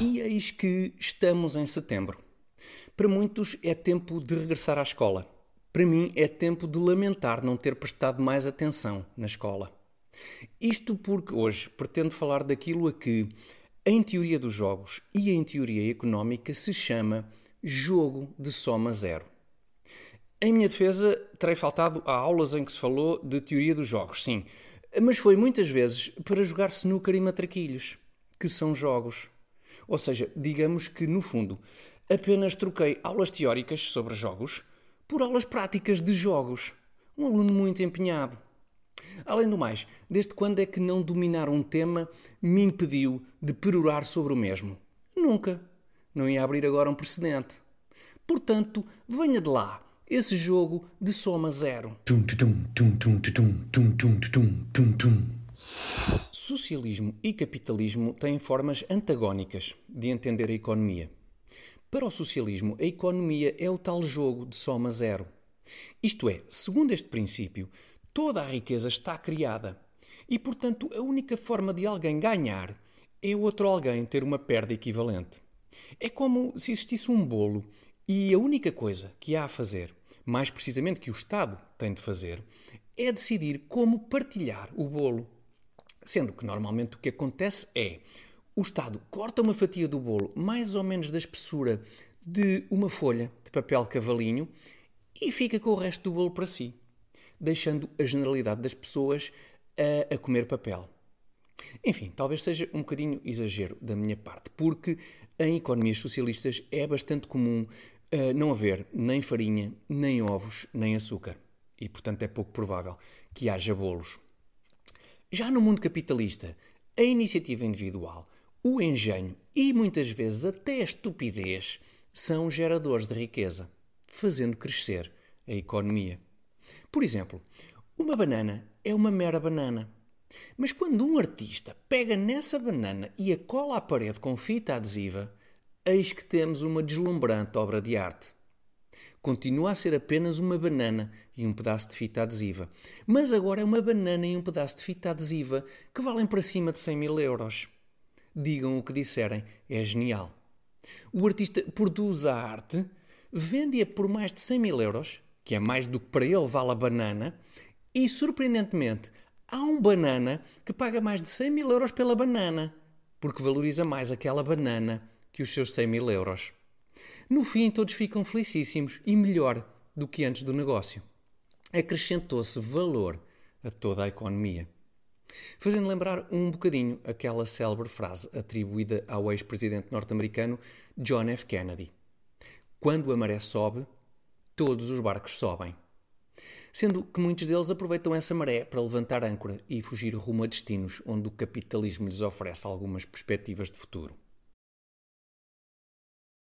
E eis que estamos em setembro. Para muitos é tempo de regressar à escola. Para mim é tempo de lamentar não ter prestado mais atenção na escola. Isto porque hoje pretendo falar daquilo a que, em teoria dos jogos e em teoria económica, se chama jogo de soma zero. Em minha defesa, terei faltado a aulas em que se falou de teoria dos jogos, sim, mas foi muitas vezes para jogar snooker e matraquilhos, que são jogos. Ou seja, digamos que, no fundo, apenas troquei aulas teóricas sobre jogos por aulas práticas de jogos. Um aluno muito empenhado. Além do mais, desde quando é que não dominar um tema me impediu de perorar sobre o mesmo? Nunca. Não ia abrir agora um precedente. Portanto, venha de lá esse jogo de soma zero. Socialismo e capitalismo têm formas antagónicas de entender a economia. Para o socialismo, a economia é o tal jogo de soma zero. Isto é, segundo este princípio, toda a riqueza está criada e, portanto, a única forma de alguém ganhar é outro alguém ter uma perda equivalente. É como se existisse um bolo e a única coisa que há a fazer, mais precisamente que o Estado tem de fazer, é decidir como partilhar o bolo. Sendo que normalmente o que acontece é o Estado corta uma fatia do bolo mais ou menos da espessura de uma folha de papel cavalinho e fica com o resto do bolo para si, deixando a generalidade das pessoas a, a comer papel. Enfim, talvez seja um bocadinho exagero da minha parte, porque em economias socialistas é bastante comum uh, não haver nem farinha, nem ovos, nem açúcar. E, portanto, é pouco provável que haja bolos. Já no mundo capitalista, a iniciativa individual o engenho e muitas vezes até a estupidez são geradores de riqueza, fazendo crescer a economia. Por exemplo, uma banana é uma mera banana. Mas quando um artista pega nessa banana e a cola à parede com fita adesiva, eis que temos uma deslumbrante obra de arte. Continua a ser apenas uma banana e um pedaço de fita adesiva, mas agora é uma banana e um pedaço de fita adesiva que valem para cima de 100 mil euros digam o que disserem, é genial. O artista produz a arte, vende-a por mais de 100 mil euros, que é mais do que para ele vale a banana, e surpreendentemente há um banana que paga mais de 100 mil euros pela banana, porque valoriza mais aquela banana que os seus 100 mil euros. No fim, todos ficam felicíssimos e melhor do que antes do negócio. Acrescentou-se valor a toda a economia fazendo lembrar um bocadinho aquela célebre frase atribuída ao ex-presidente norte-americano John F. Kennedy: Quando a maré sobe, todos os barcos sobem. Sendo que muitos deles aproveitam essa maré para levantar âncora e fugir rumo a destinos onde o capitalismo lhes oferece algumas perspectivas de futuro.